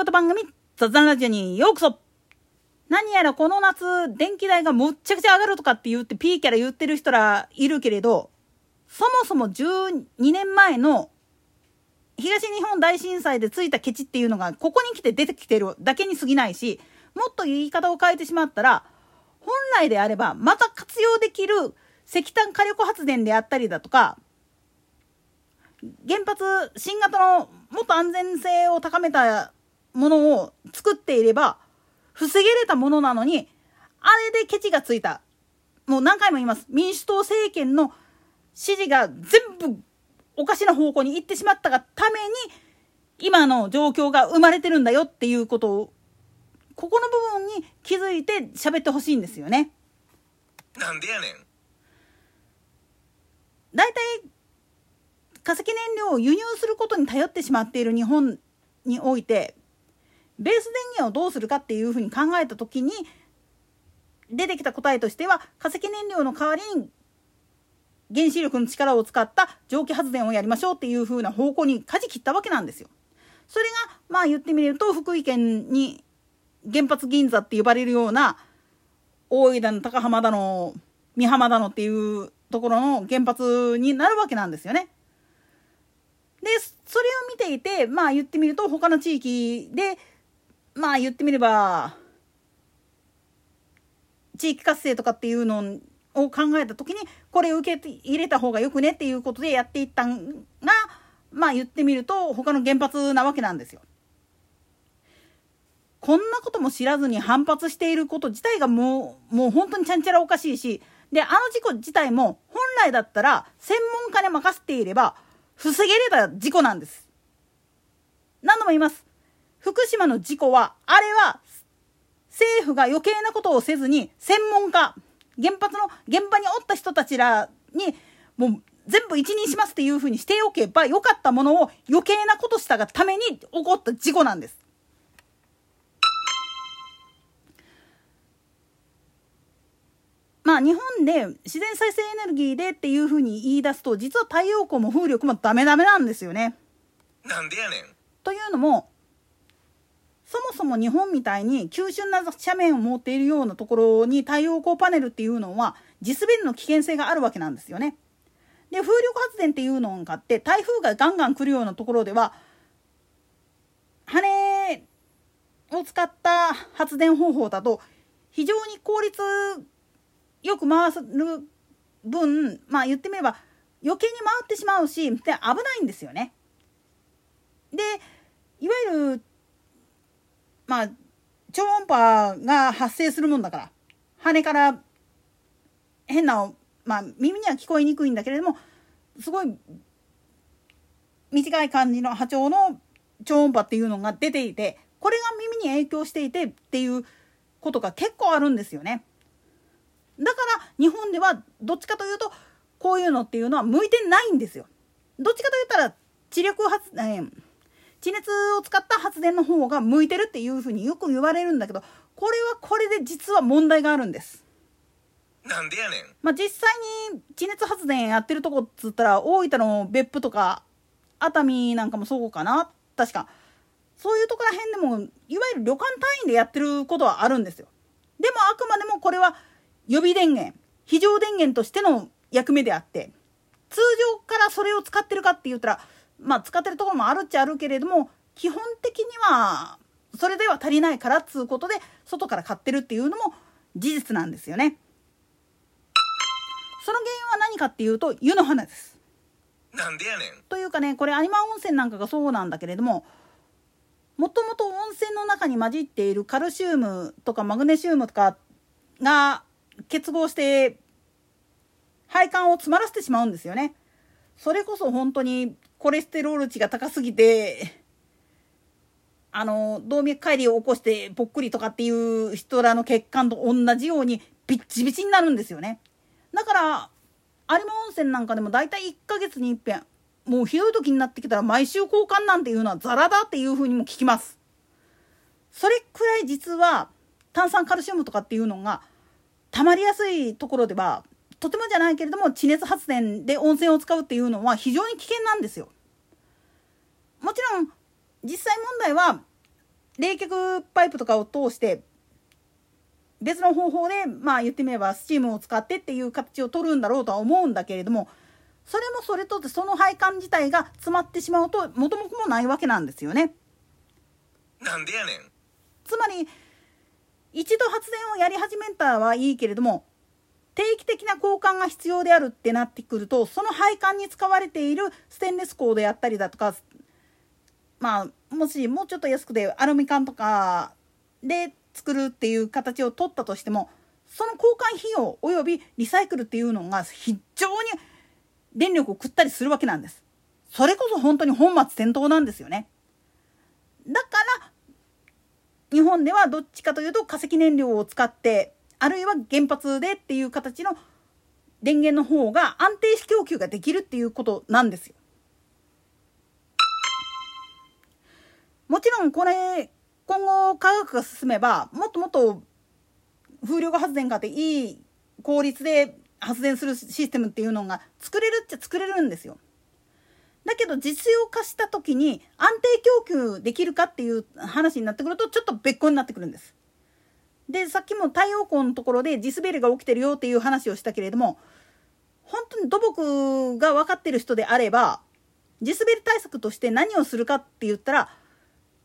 事番組、雑談ラジオにようこそ。何やらこの夏、電気代がむっちゃくちゃ上がるとかって言って、ピーキャラ言ってる人らいるけれど、そもそも12年前の東日本大震災でついたケチっていうのが、ここに来て出てきてるだけに過ぎないし、もっと言い方を変えてしまったら、本来であれば、また活用できる石炭火力発電であったりだとか、原発、新型のもっと安全性を高めたものを作っていれば、防げれたものなのに、あれでケチがついた。もう何回も言います。民主党政権の指示が全部おかしな方向に行ってしまったがために、今の状況が生まれてるんだよっていうことを、ここの部分に気づいて喋ってほしいんですよね。なんでやねん。大体、化石燃料を輸入することに頼ってしまっている日本において、ベース電源をどうするかっていうふうに考えた時に出てきた答えとしては化石燃料の代わりに原子力の力を使った蒸気発電をやりましょうっていうふうな方向に舵切ったわけなんですよ。それがまあ言ってみると福井県に原発銀座って呼ばれるような大井だの高浜だの美浜だのっていうところの原発になるわけなんですよね。でそれを見ていてまあ言ってみると他の地域でまあ言ってみれば地域活性とかっていうのを考えた時にこれ受け入れた方がよくねっていうことでやっていったんがまあ言ってみると他の原発なわけなんですよ。こんなことも知らずに反発していること自体がもうもう本当にちゃんちゃらおかしいしであの事故自体も本来だったら専門家に任せていれば防げれた事故なんです。何度も言います。福島の事故は、あれは、政府が余計なことをせずに、専門家、原発の現場におった人たちらに、もう全部一任しますっていうふうにしておけばよかったものを余計なことしたがために起こった事故なんです。まあ日本で自然再生エネルギーでっていうふうに言い出すと実は太陽光も風力もダメダメなんですよね。なんでやねん。というのもそもそも日本みたいに急峻な斜面を持っているようなところに太陽光パネルっていうのは地滑りの危険性があるわけなんですよね。で風力発電っていうのがあって台風がガンガン来るようなところでは羽を使った発電方法だと非常に効率よく回る分まあ言ってみれば余計に回ってしまうしで危ないんですよね。でいわゆるまあ超音波が発生するもんだから羽から変な、まあ、耳には聞こえにくいんだけれどもすごい短い感じの波長の超音波っていうのが出ていてこれが耳に影響していてっていうことが結構あるんですよね。だから日本ではどっちかというとこういうのっていうのは向いてないんですよ。どっちかと言ったら知力発、えー地熱を使った発電の方が向いてるっていうふうによく言われるんだけどこれはこれで実は問題があるんです。なんでやねん。まあ、実際に地熱発電やってるとこっつったら大分の別府とか熱海なんかもそうかな確かそういうとこら辺でもいわゆる旅館単位でやってることはあるんですよ。でもあくまでもこれは予備電源非常電源としての役目であって通常からそれを使ってるかって言ったらまあ使ってるところもあるっちゃあるけれども基本的にはそれでは足りないからっつうことで外から買ってるっていうのも事実なんですよね。その原因は何かっていうと湯の花です。なんでやねん。というかねこれ有馬温泉なんかがそうなんだけれどももともと温泉の中に混じっているカルシウムとかマグネシウムとかが結合して配管を詰まらせてしまうんですよね。それこそ本当にコレステロール値が高すぎてあの動脈解離を起こしてぽっくりとかっていう人らの血管と同じようにビッチビチになるんですよね。だから有馬温泉なんかでも大体1ヶ月にいっぺんもうひどい時になってきたら毎週交換なんていうのはザラだっていうふうにも聞きます。それくらい実は炭酸カルシウムとかっていうのが溜まりやすいところではとてもじゃないけれども地熱発電で温泉を使うっていうのは非常に危険なんですよ。もちろん実際問題は冷却パイプとかを通して別の方法でまあ言ってみればスチームを使ってっていう形を取るんだろうとは思うんだけれどもそれもそれとってその配管自体が詰まってしまうと元も子もないわけなんですよね。なんでやねんつまり一度発電をやり始めたはいいけれども的な交換が必要であるってなってくるとその配管に使われているステンレス鋼であったりだとかまあもしもうちょっと安くてアルミ缶とかで作るっていう形を取ったとしてもその交換費用およびリサイクルっていうのが非常に電力を食ったりするわけなんです。それこそ本当に本末転倒なんですよね。だから日本ではどっちかというと化石燃料を使ってあるいは原発でっていう形の電源の方が安定し供給ができるっていうことなんですよ。もちろんこれ今後科学が進めばもっともっと風力発電があっていい効率で発電するシステムっていうのが作れるっちゃ作れるんですよ。だけど実用化した時に安定供給できるかっていう話になってくるとちょっと別個になってくるんです。でさっきも太陽光のところで地滑りが起きてるよっていう話をしたけれども本当に土木が分かってる人であれば地滑り対策として何をするかって言ったら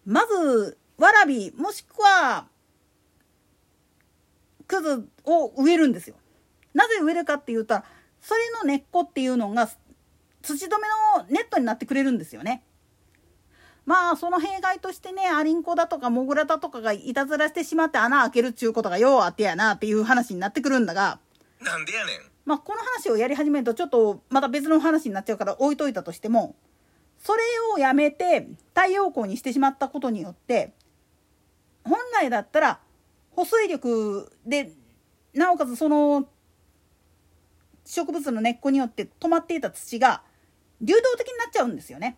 まずわらびもしくはくずを植えるんですよ。なぜ植えるかって言ったらそれの根っこっていうのが土止めのネットになってくれるんですよね。まあその弊害としてねアリンコだとかモグラだとかがいたずらしてしまって穴開けるっちゅうことがようあってやなっていう話になってくるんだがなんでやねんまあこの話をやり始めるとちょっとまた別の話になっちゃうから置いといたとしてもそれをやめて太陽光にしてしまったことによって本来だったら保水力でなおかつその植物の根っこによって止まっていた土が流動的になっちゃうんですよね。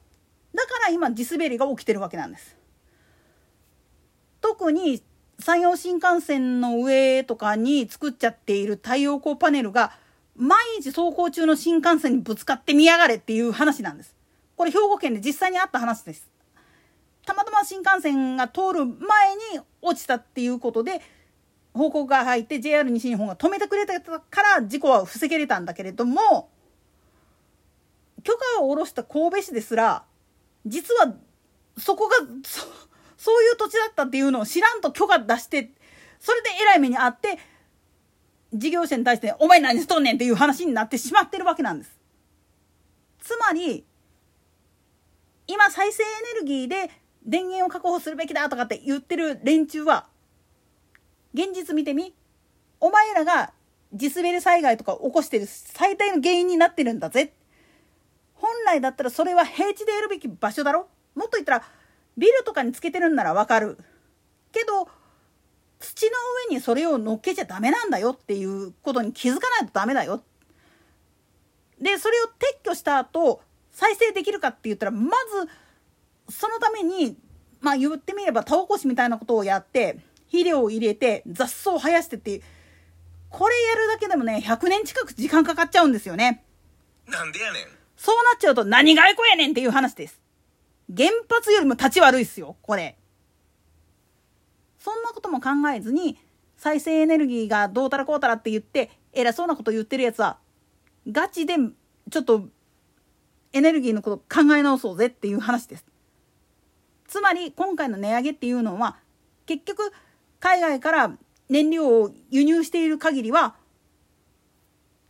だから今地滑りが起きてるわけなんです。特に山陽新幹線の上とかに作っちゃっている太陽光パネルが毎日走行中の新幹線にぶつかって見やがれっていう話なんです。これ兵庫県で実際にあった話です。たまたま新幹線が通る前に落ちたっていうことで報告が入って JR 西日本が止めてくれたから事故は防げれたんだけれども許可を下ろした神戸市ですら実はそこがそそういう土地だったっていうのを知らんと許可出してそれでえらい目にあって事業者に対して「お前何しとんねん」っていう話になってしまってるわけなんです。つまり今再生エネルギーで電源を確保するべきだとかって言ってる連中は現実見てみお前らが地滑り災害とか起こしてる最大の原因になってるんだぜ本来だったらそれは平地でやるべき場所だろ？もっと言ったらビルとかにつけてるんならわかる。けど土の上にそれを乗っけちゃダメなんだよっていうことに気づかないとダメだよ。でそれを撤去した後再生できるかって言ったらまずそのためにまあ言ってみれば田起こしみたいなことをやって肥料を入れて雑草を生やしてってこれやるだけでもね100年近く時間かかっちゃうんですよね。なんでやねん。そうなっちゃうと何がエコやねんっていう話です。原発よりも立ち悪いっすよ、これ。そんなことも考えずに、再生エネルギーがどうたらこうたらって言って、偉そうなこと言ってるやつは、ガチでちょっとエネルギーのこと考え直そうぜっていう話です。つまり今回の値上げっていうのは結局海外から燃料を輸入している限りは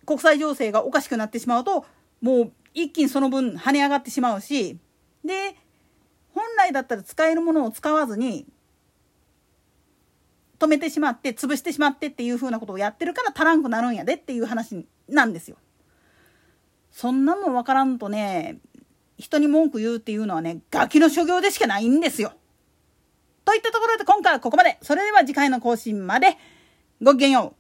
国際情勢がおかしくなってしまうともう一気にその分跳ね上がってしまうしで本来だったら使えるものを使わずに止めてしまって潰してしまってっていうふうなことをやってるから足らんくなるんやでっていう話なんですよ。そんなもん分からんとね人に文句言うっていうのはねガキの所業でしかないんですよ。といったところで今回はここまで。それでは次回の更新までごきげんよう。